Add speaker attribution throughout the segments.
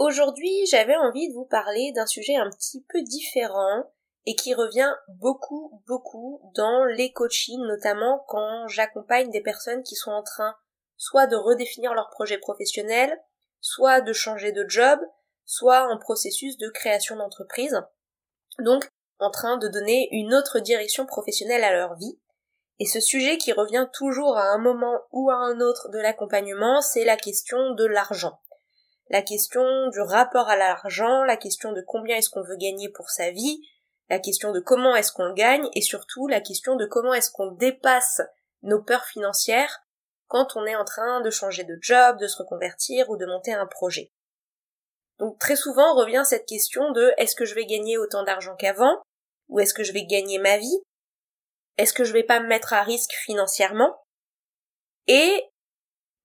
Speaker 1: Aujourd'hui, j'avais envie de vous parler d'un sujet un petit peu différent et qui revient beaucoup, beaucoup dans les coachings, notamment quand j'accompagne des personnes qui sont en train soit de redéfinir leur projet professionnel, soit de changer de job, soit en processus de création d'entreprise. Donc, en train de donner une autre direction professionnelle à leur vie. Et ce sujet qui revient toujours à un moment ou à un autre de l'accompagnement, c'est la question de l'argent la question du rapport à l'argent, la question de combien est-ce qu'on veut gagner pour sa vie, la question de comment est-ce qu'on gagne et surtout la question de comment est-ce qu'on dépasse nos peurs financières quand on est en train de changer de job, de se reconvertir ou de monter un projet. Donc très souvent revient cette question de est-ce que je vais gagner autant d'argent qu'avant? ou est-ce que je vais gagner ma vie? Est-ce que je vais pas me mettre à risque financièrement? Et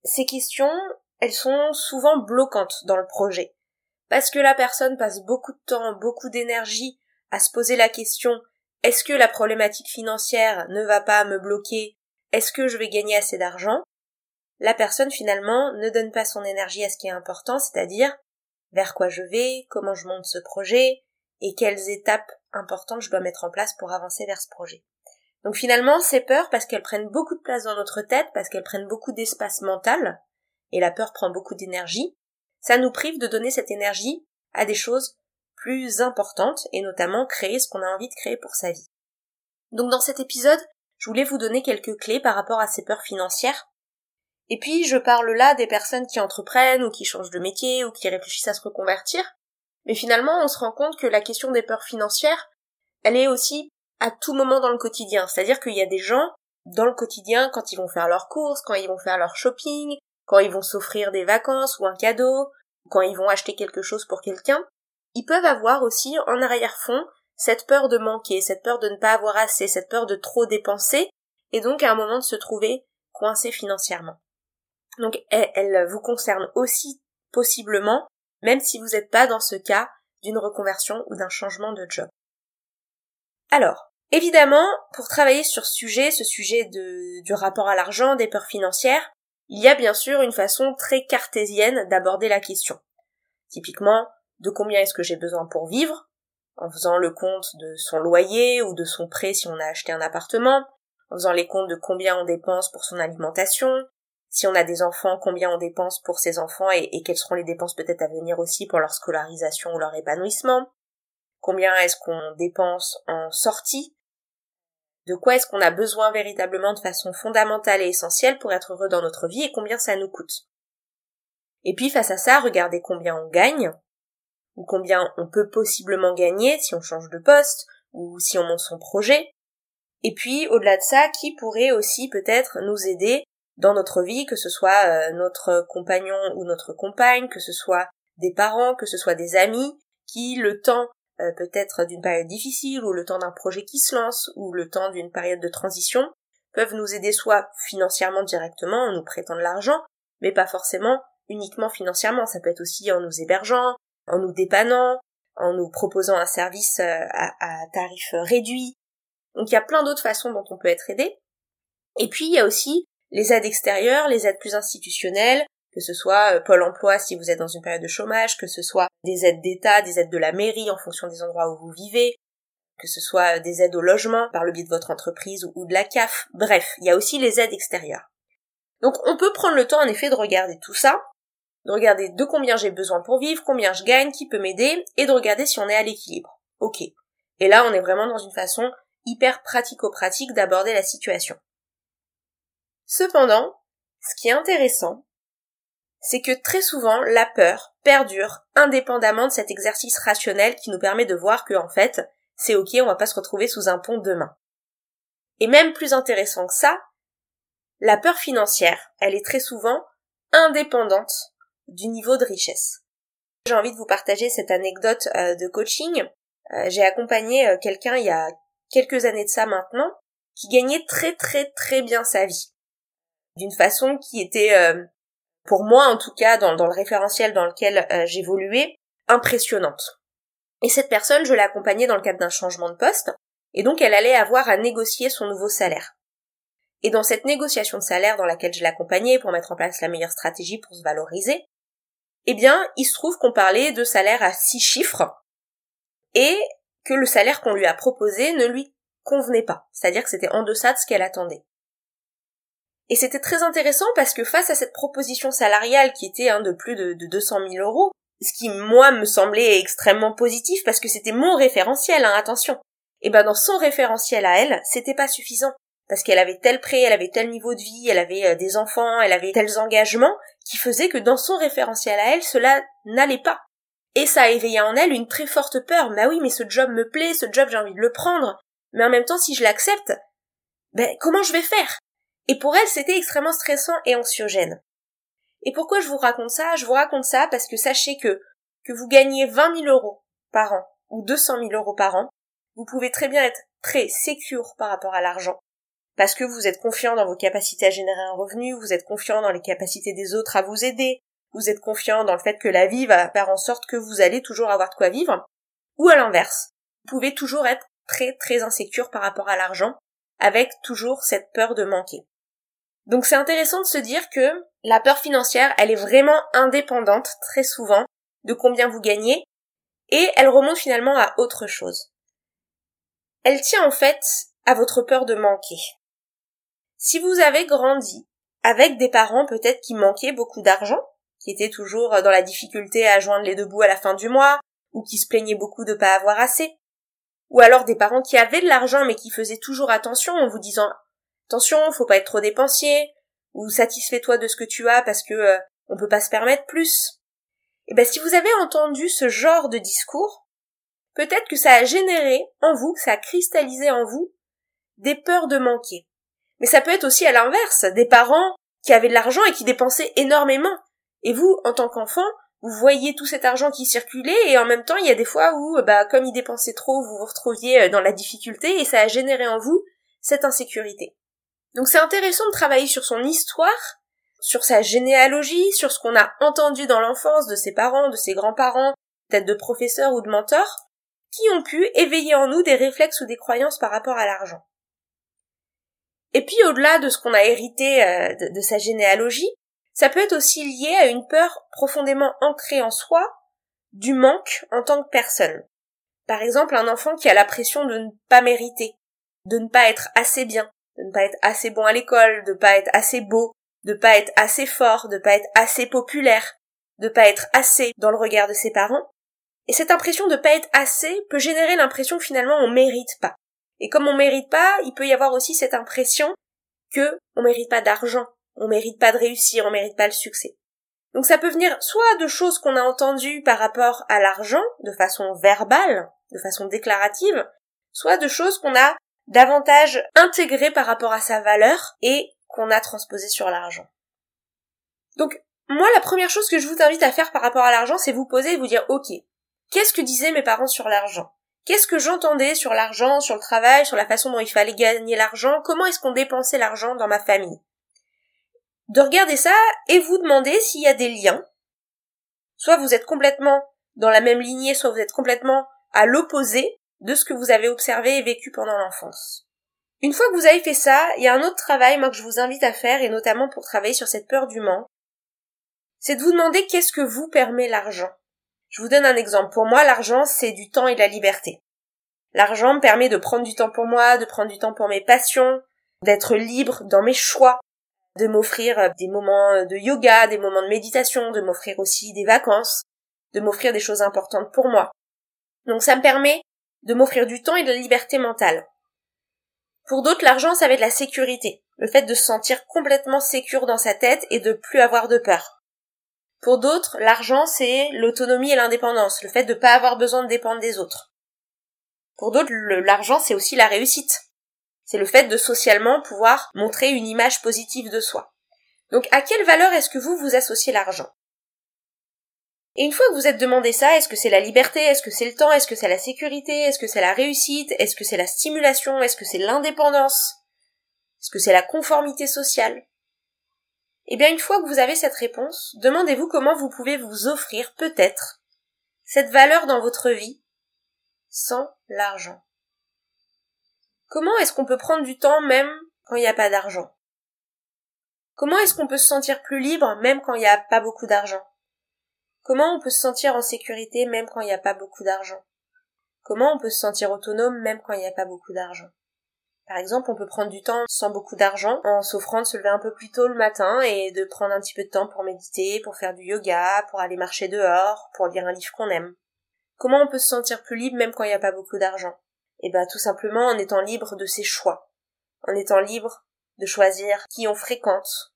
Speaker 1: ces questions, elles sont souvent bloquantes dans le projet. Parce que la personne passe beaucoup de temps, beaucoup d'énergie à se poser la question est-ce que la problématique financière ne va pas me bloquer? Est-ce que je vais gagner assez d'argent? La personne finalement ne donne pas son énergie à ce qui est important, c'est-à-dire vers quoi je vais, comment je monte ce projet et quelles étapes importantes je dois mettre en place pour avancer vers ce projet. Donc finalement, ces peurs, parce qu'elles prennent beaucoup de place dans notre tête, parce qu'elles prennent beaucoup d'espace mental, et la peur prend beaucoup d'énergie, ça nous prive de donner cette énergie à des choses plus importantes et notamment créer ce qu'on a envie de créer pour sa vie. Donc dans cet épisode, je voulais vous donner quelques clés par rapport à ces peurs financières. Et puis je parle là des personnes qui entreprennent ou qui changent de métier ou qui réfléchissent à se reconvertir. Mais finalement, on se rend compte que la question des peurs financières, elle est aussi à tout moment dans le quotidien. C'est-à-dire qu'il y a des gens dans le quotidien, quand ils vont faire leurs courses, quand ils vont faire leur shopping, quand ils vont s'offrir des vacances ou un cadeau, quand ils vont acheter quelque chose pour quelqu'un, ils peuvent avoir aussi en arrière-fond cette peur de manquer, cette peur de ne pas avoir assez, cette peur de trop dépenser, et donc à un moment de se trouver coincé financièrement. Donc elle, vous concerne aussi possiblement, même si vous n'êtes pas dans ce cas d'une reconversion ou d'un changement de job. Alors, évidemment, pour travailler sur ce sujet, ce sujet de, du rapport à l'argent, des peurs financières, il y a bien sûr une façon très cartésienne d'aborder la question. Typiquement, de combien est-ce que j'ai besoin pour vivre, en faisant le compte de son loyer ou de son prêt si on a acheté un appartement, en faisant les comptes de combien on dépense pour son alimentation, si on a des enfants, combien on dépense pour ses enfants et, quelles seront les dépenses peut-être à venir aussi pour leur scolarisation ou leur épanouissement, combien est-ce qu'on dépense en sortie, de quoi est-ce qu'on a besoin véritablement de façon fondamentale et essentielle pour être heureux dans notre vie et combien ça nous coûte? Et puis face à ça, regardez combien on gagne, ou combien on peut possiblement gagner si on change de poste, ou si on monte son projet. Et puis au-delà de ça, qui pourrait aussi peut-être nous aider dans notre vie, que ce soit euh, notre compagnon ou notre compagne, que ce soit des parents, que ce soit des amis, qui le temps euh, peut-être d'une période difficile ou le temps d'un projet qui se lance ou le temps d'une période de transition peuvent nous aider soit financièrement directement en nous prêtant de l'argent, mais pas forcément uniquement financièrement, ça peut être aussi en nous hébergeant, en nous dépannant, en nous proposant un service euh, à, à tarif réduit. Donc il y a plein d'autres façons dont on peut être aidé. Et puis il y a aussi les aides extérieures, les aides plus institutionnelles, que ce soit euh, Pôle emploi si vous êtes dans une période de chômage, que ce soit des aides d'État, des aides de la mairie en fonction des endroits où vous vivez, que ce soit euh, des aides au logement par le biais de votre entreprise ou de la CAF. Bref, il y a aussi les aides extérieures. Donc on peut prendre le temps en effet de regarder tout ça, de regarder de combien j'ai besoin pour vivre, combien je gagne, qui peut m'aider, et de regarder si on est à l'équilibre. Ok. Et là on est vraiment dans une façon hyper pratico-pratique d'aborder la situation. Cependant, ce qui est intéressant, c'est que très souvent la peur perdure indépendamment de cet exercice rationnel qui nous permet de voir que en fait c'est ok, on va pas se retrouver sous un pont demain. Et même plus intéressant que ça, la peur financière, elle est très souvent indépendante du niveau de richesse. J'ai envie de vous partager cette anecdote euh, de coaching. euh, j'ai accompagné euh, quelqu'un il y a quelques années de ça maintenant, qui gagnait très très très bien sa vie. D'une façon qui était, pour moi en tout cas, dans, le référentiel dans lequel j'évoluais, impressionnante. Et cette personne, je l'ai accompagnée dans le cadre d'un changement de poste, et donc elle allait avoir à négocier son nouveau salaire. Et dans cette négociation de salaire dans laquelle je l'accompagnais pour mettre en place la meilleure stratégie pour se valoriser, eh bien, il se trouve qu'on parlait de salaire à six chiffres, et que le salaire qu'on lui a proposé ne lui convenait pas, c'est-à-dire que c'était en deçà de ce qu'elle attendait. Et c'était très intéressant parce que face à cette proposition salariale qui était hein, de plus de, de 200 000 euros, ce qui moi me semblait extrêmement positif parce que c'était mon référentiel, hein, attention. Et ben dans son référentiel à elle, c'était pas suffisant parce qu'elle avait tel prêt, elle avait tel niveau de vie, elle avait euh, des enfants, elle avait tels engagements qui faisaient que dans son référentiel à elle, cela n'allait pas. Et ça a éveillé en elle une très forte peur. Bah oui, mais ce job me plaît, ce job j'ai envie de le prendre. Mais en même temps, si je l'accepte, ben comment je vais faire? Et pour elle, c'était extrêmement stressant et anxiogène. Et pourquoi je vous raconte ça? Je vous raconte ça parce que sachez que que vous gagnez 20 000 euros par an ou 200 000 euros par an, vous pouvez très bien être très sécure par rapport à l'argent parce que vous êtes confiant dans vos capacités à générer un revenu, vous êtes confiant dans les capacités des autres à vous aider, vous êtes confiant dans le fait que la vie va faire en sorte que vous allez toujours avoir de quoi vivre, ou à l'inverse, vous pouvez toujours être très très insécure par rapport à l'argent, avec toujours cette peur de manquer. Donc c'est intéressant de se dire que la peur financière, elle est vraiment indépendante très souvent de combien vous gagnez, et elle remonte finalement à autre chose. Elle tient en fait à votre peur de manquer. Si vous avez grandi avec des parents peut-être qui manquaient beaucoup d'argent, qui étaient toujours dans la difficulté à joindre les deux bouts à la fin du mois, ou qui se plaignaient beaucoup de pas avoir assez, ou alors des parents qui avaient de l'argent mais qui faisaient toujours attention en vous disant attention, faut pas être trop dépensier, ou satisfais-toi de ce que tu as parce que euh, on peut pas se permettre plus. Et eh ben si vous avez entendu ce genre de discours, peut-être que ça a généré en vous, ça a cristallisé en vous des peurs de manquer. Mais ça peut être aussi à l'inverse, des parents qui avaient de l'argent et qui dépensaient énormément. Et vous, en tant qu'enfant, vous voyez tout cet argent qui circulait et en même temps il y a des fois où bah comme ils dépensaient trop vous vous retrouviez euh, dans la difficulté et ça a généré en vous cette insécurité. Donc c'est intéressant de travailler sur son histoire, sur sa généalogie, sur ce qu'on a entendu dans l'enfance de ses parents, de ses grands-parents, peut-être de professeurs ou de mentors, qui ont pu éveiller en nous des réflexes ou des croyances par rapport à l'argent. Et puis au-delà de ce qu'on a hérité euh, de sa généalogie, ça peut être aussi lié à une peur profondément ancrée en soi du manque en tant que personne. Par exemple, un enfant qui a la pression de ne pas mériter, de ne pas être assez bien, de ne pas être assez bon à l'école, de ne pas être assez beau, de ne pas être assez fort, de ne pas être assez populaire, de ne pas être assez dans le regard de ses parents. Et cette impression de ne pas être assez peut générer l'impression finalement on mérite pas. Et comme on mérite pas, il peut y avoir aussi cette impression que on mérite pas d'argent, on mérite pas de réussir, on mérite pas le succès. Donc ça peut venir soit de choses qu'on a entendues par rapport à l'argent, de façon verbale, de façon déclarative, soit de choses qu'on a davantage intégrées par rapport à sa valeur et qu'on a transposées sur l'argent. Donc moi la première chose que je vous invite à faire par rapport à l'argent, c'est vous poser et vous dire ok, qu'est-ce que disaient mes parents sur l'argent? Qu'est-ce que j'entendais sur l'argent, sur le travail, sur la façon dont il fallait gagner l'argent? Comment est-ce qu'on dépensait l'argent dans ma famille? De regarder ça et vous demander s'il y a des liens. Soit vous êtes complètement dans la même lignée, soit vous êtes complètement à l'opposé de ce que vous avez observé et vécu pendant l'enfance. Une fois que vous avez fait ça, il y a un autre travail, moi, que je vous invite à faire, et notamment pour travailler sur cette peur du manque, c'est de vous demander qu'est-ce que vous permet l'argent. Je vous donne un exemple. Pour moi, l'argent, c'est du temps et de la liberté. L'argent me permet de prendre du temps pour moi, de prendre du temps pour mes passions, d'être libre dans mes choix, de m'offrir euh, des moments euh, de yoga, des moments de méditation, de m'offrir aussi des vacances, de m'offrir des choses importantes pour moi. Donc ça me permet de m'offrir du temps et de la liberté mentale. Pour d'autres, l'argent, ça va être la sécurité, le fait de se sentir complètement sécure dans sa tête et de plus avoir de peur. Pour d'autres, l'argent, c'est l'autonomie et l'indépendance, le fait de ne pas avoir besoin de dépendre des autres. Pour d'autres, l'argent, c'est aussi la réussite. C'est le fait de socialement pouvoir montrer une image positive de soi. Donc à quelle valeur est-ce que vous vous associez l'argent? Et une fois que vous êtes demandé ça, est-ce que c'est la liberté, est-ce que c'est le temps, est-ce que c'est la sécurité, est-ce que c'est la réussite, est-ce que c'est la stimulation, est-ce que c'est l'indépendance, est-ce que c'est la conformité sociale? Eh bien une fois que vous avez cette réponse, demandez-vous comment vous pouvez vous offrir peut-être cette valeur dans votre vie sans l'argent. Comment est-ce qu'on peut prendre du temps même quand il n'y a pas d'argent? Comment est-ce qu'on peut se sentir plus libre même quand il n'y a pas beaucoup d'argent? Comment on peut se sentir en sécurité même quand il n'y a pas beaucoup d'argent? Comment on peut se sentir autonome même quand il n'y a pas beaucoup d'argent? Par exemple, on peut prendre du temps sans beaucoup d'argent en s'offrant de se lever un peu plus tôt le matin et de prendre un petit peu de temps pour méditer, pour faire du yoga, pour aller marcher dehors, pour lire un livre qu'on aime. Comment on peut se sentir plus libre même quand il n'y a pas beaucoup d'argent? Eh ben tout simplement en étant libre de ses choix, en étant libre de choisir qui on fréquente,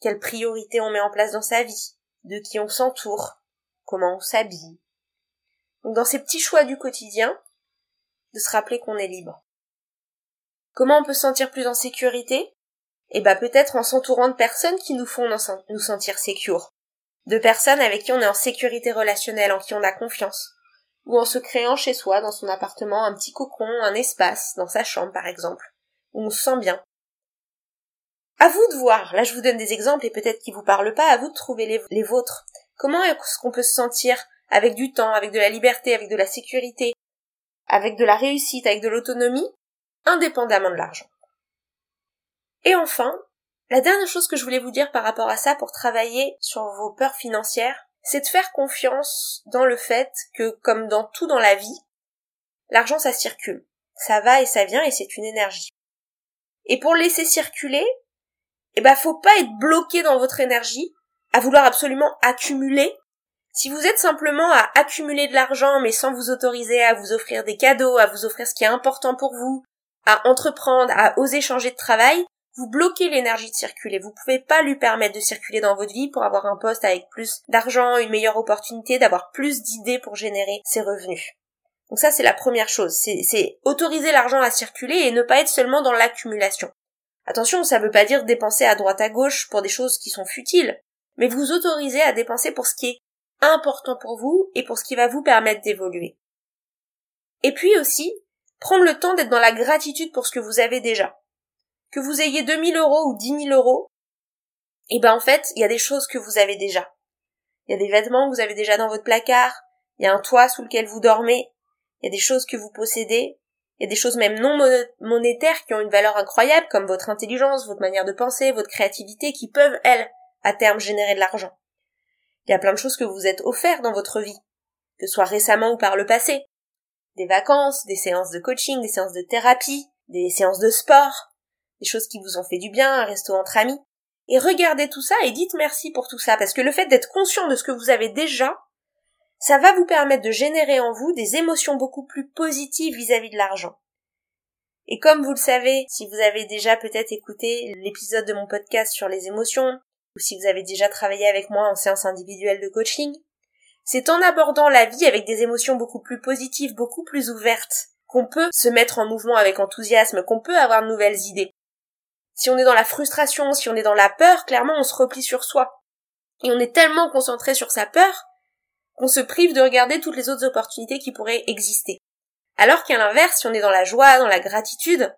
Speaker 1: quelles priorités on met en place dans sa vie, de qui on s'entoure, comment on s'habille. Donc dans ces petits choix du quotidien, de se rappeler qu'on est libre. Comment on peut se sentir plus en sécurité? Eh ben peut-être en s'entourant de personnes qui nous font nous sentir secure. De personnes avec qui on est en sécurité relationnelle, en qui on a confiance. Ou en se créant chez soi, dans son appartement, un petit cocon, un espace, dans sa chambre par exemple, où on se sent bien. À vous de voir. Là, je vous donne des exemples et peut-être qu'ils vous parlent pas. À vous de trouver les, les vôtres. Comment est-ce qu'on peut se sentir avec du temps, avec de la liberté, avec de la sécurité, avec de la réussite, avec de l'autonomie, indépendamment de l'argent. Et enfin, la dernière chose que je voulais vous dire par rapport à ça pour travailler sur vos peurs financières, c'est de faire confiance dans le fait que, comme dans tout dans la vie, l'argent ça circule. Ça va et ça vient et c'est une énergie. Et pour laisser circuler, eh ben faut pas être bloqué dans votre énergie, à vouloir absolument accumuler. Si vous êtes simplement à accumuler de l'argent mais sans vous autoriser à vous offrir des cadeaux, à vous offrir ce qui est important pour vous, à entreprendre, à oser changer de travail, vous bloquez l'énergie de circuler. Vous pouvez pas lui permettre de circuler dans votre vie pour avoir un poste avec plus d'argent, une meilleure opportunité, d'avoir plus d'idées pour générer ses revenus. Donc ça, c'est la première chose. C'est autoriser l'argent à circuler et ne pas être seulement dans l'accumulation. Attention, ça veut pas dire dépenser à droite à gauche pour des choses qui sont futiles, mais vous autorisez à dépenser pour ce qui est important pour vous et pour ce qui va vous permettre d'évoluer. Et puis aussi, prendre le temps d'être dans la gratitude pour ce que vous avez déjà. Que vous ayez 2000 euros ou 10 000 euros, et eh ben en fait, il y a des choses que vous avez déjà. Il y a des vêtements que vous avez déjà dans votre placard, il y a un toit sous lequel vous dormez, il y a des choses que vous possédez, il y a des choses même non monétaires qui ont une valeur incroyable, comme votre intelligence, votre manière de penser, votre créativité, qui peuvent, elles, à terme, générer de l'argent. Il y a plein de choses que vous êtes offerts dans votre vie, que ce soit récemment ou par le passé. Des vacances, des séances de coaching, des séances de thérapie, des séances de sport, des choses qui vous ont fait du bien, un resto entre amis. Et regardez tout ça et dites merci pour tout ça, parce que le fait d'être conscient de ce que vous avez déjà, ça va vous permettre de générer en vous des émotions beaucoup plus positives vis-à-vis de l'argent. Et comme vous le savez, si vous avez déjà peut-être écouté l'épisode de mon podcast sur les émotions, ou si vous avez déjà travaillé avec moi en séance individuelle de coaching, c'est en abordant la vie avec des émotions beaucoup plus positives, beaucoup plus ouvertes, qu'on peut se mettre en mouvement avec enthousiasme, qu'on peut avoir de nouvelles idées. Si on est dans la frustration, si on est dans la peur, clairement on se replie sur soi. Et on est tellement concentré sur sa peur qu'on se prive de regarder toutes les autres opportunités qui pourraient exister. Alors qu'à l'inverse, si on est dans la joie, dans la gratitude,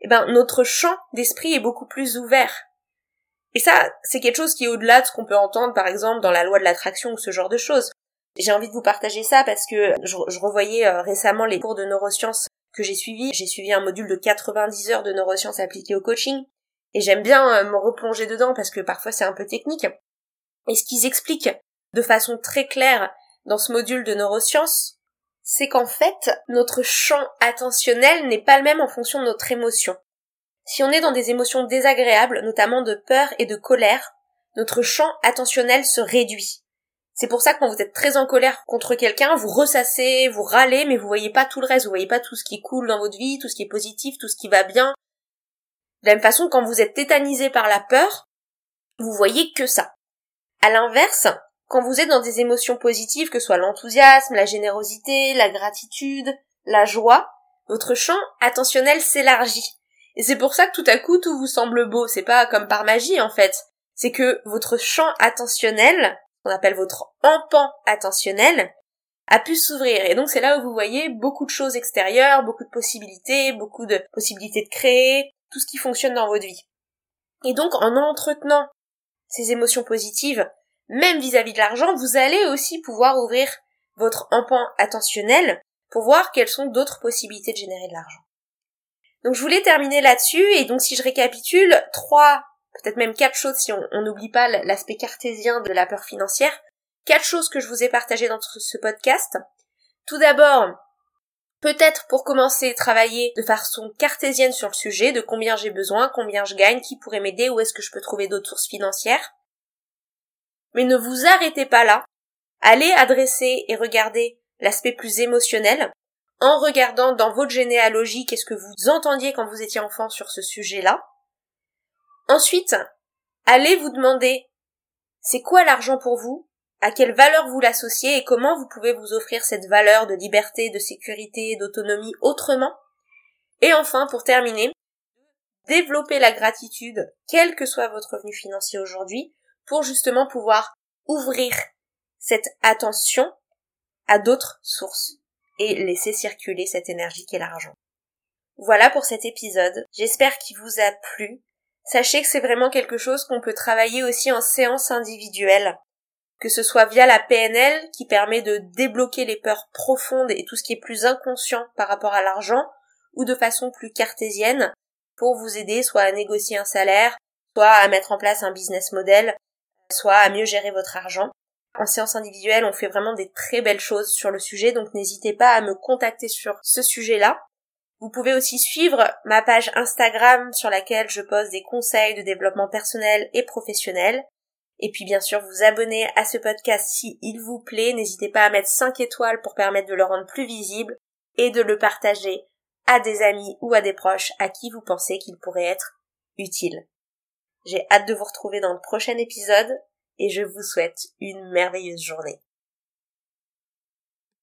Speaker 1: eh ben, notre champ d'esprit est beaucoup plus ouvert. Et ça, c'est quelque chose qui est au-delà de ce qu'on peut entendre, par exemple, dans la loi de l'attraction ou ce genre de choses. J'ai envie de vous partager ça parce que je, revoyais euh, récemment les cours de neurosciences que j'ai suivis. J'ai suivi un module de 90 heures de neurosciences appliquées au coaching. Et j'aime bien euh, me replonger dedans parce que parfois c'est un peu technique. Et ce qu'ils expliquent de façon très claire dans ce module de neurosciences, c'est qu'en fait, notre champ attentionnel n'est pas le même en fonction de notre émotion. Si on est dans des émotions désagréables, notamment de peur et de colère, notre champ attentionnel se réduit. C'est pour ça que quand vous êtes très en colère contre quelqu'un, vous ressassez, vous râlez, mais vous voyez pas tout le reste, vous voyez pas tout ce qui coule dans votre vie, tout ce qui est positif, tout ce qui va bien. De la même façon, quand vous êtes tétanisé par la peur, vous voyez que ça. À l'inverse, quand vous êtes dans des émotions positives, que ce soit l'enthousiasme, la générosité, la gratitude, la joie, votre champ attentionnel s'élargit. Et c'est pour ça que tout à coup tout vous semble beau. C'est pas comme par magie en fait. C'est que votre champ attentionnel qu'on appelle votre empan attentionnel, a pu s'ouvrir. Et donc c'est là où vous voyez beaucoup de choses extérieures, beaucoup de possibilités, beaucoup de possibilités de créer, tout ce qui fonctionne dans votre vie. Et donc en entretenant ces émotions positives, même vis-à-vis de l'argent, vous allez aussi pouvoir ouvrir votre empan attentionnel pour voir quelles sont d'autres possibilités de générer de l'argent. Donc je voulais terminer là-dessus et donc si je récapitule, trois, peut-être même quatre choses si on n'oublie pas l'aspect cartésien de la peur financière, quatre choses que je vous ai partagées dans ce podcast. Tout d'abord, peut-être pour commencer travailler de façon cartésienne sur le sujet de combien j'ai besoin, combien je gagne, qui pourrait m'aider, où est-ce que je peux trouver d'autres sources financières. Mais ne vous arrêtez pas là. Allez adresser et regarder l'aspect plus émotionnel en regardant dans votre généalogie qu'est-ce que vous entendiez quand vous étiez enfant sur ce sujet-là. Ensuite, allez vous demander c'est quoi l'argent pour vous, à quelle valeur vous l'associez et comment vous pouvez vous offrir cette valeur de liberté, de sécurité, d'autonomie autrement? Et enfin, pour terminer, développer la gratitude, quel que soit votre revenu financier aujourd'hui, pour justement pouvoir ouvrir cette attention à d'autres sources et laisser circuler cette énergie qui est l'argent. Voilà pour cet épisode. J'espère qu'il vous a plu. Sachez que c'est vraiment quelque chose qu'on peut travailler aussi en séance individuelle. Que ce soit via la PNL qui permet de débloquer les peurs profondes et tout ce qui est plus inconscient par rapport à l'argent, ou de façon plus cartésienne pour vous aider soit à négocier un salaire, soit à mettre en place un business model, soit à mieux gérer votre argent. En séance individuelle, on fait vraiment des très belles choses sur le sujet, donc n'hésitez pas à me contacter sur ce sujet-là. Vous pouvez aussi suivre ma page Instagram sur laquelle je pose des conseils de développement personnel et professionnel. Et puis bien sûr vous abonner à ce podcast si il vous plaît. N'hésitez pas à mettre 5 étoiles pour permettre de le rendre plus visible et de le partager à des amis ou à des proches à qui vous pensez qu'il pourrait être utile. J'ai hâte de vous retrouver dans le prochain épisode et je vous souhaite une merveilleuse journée.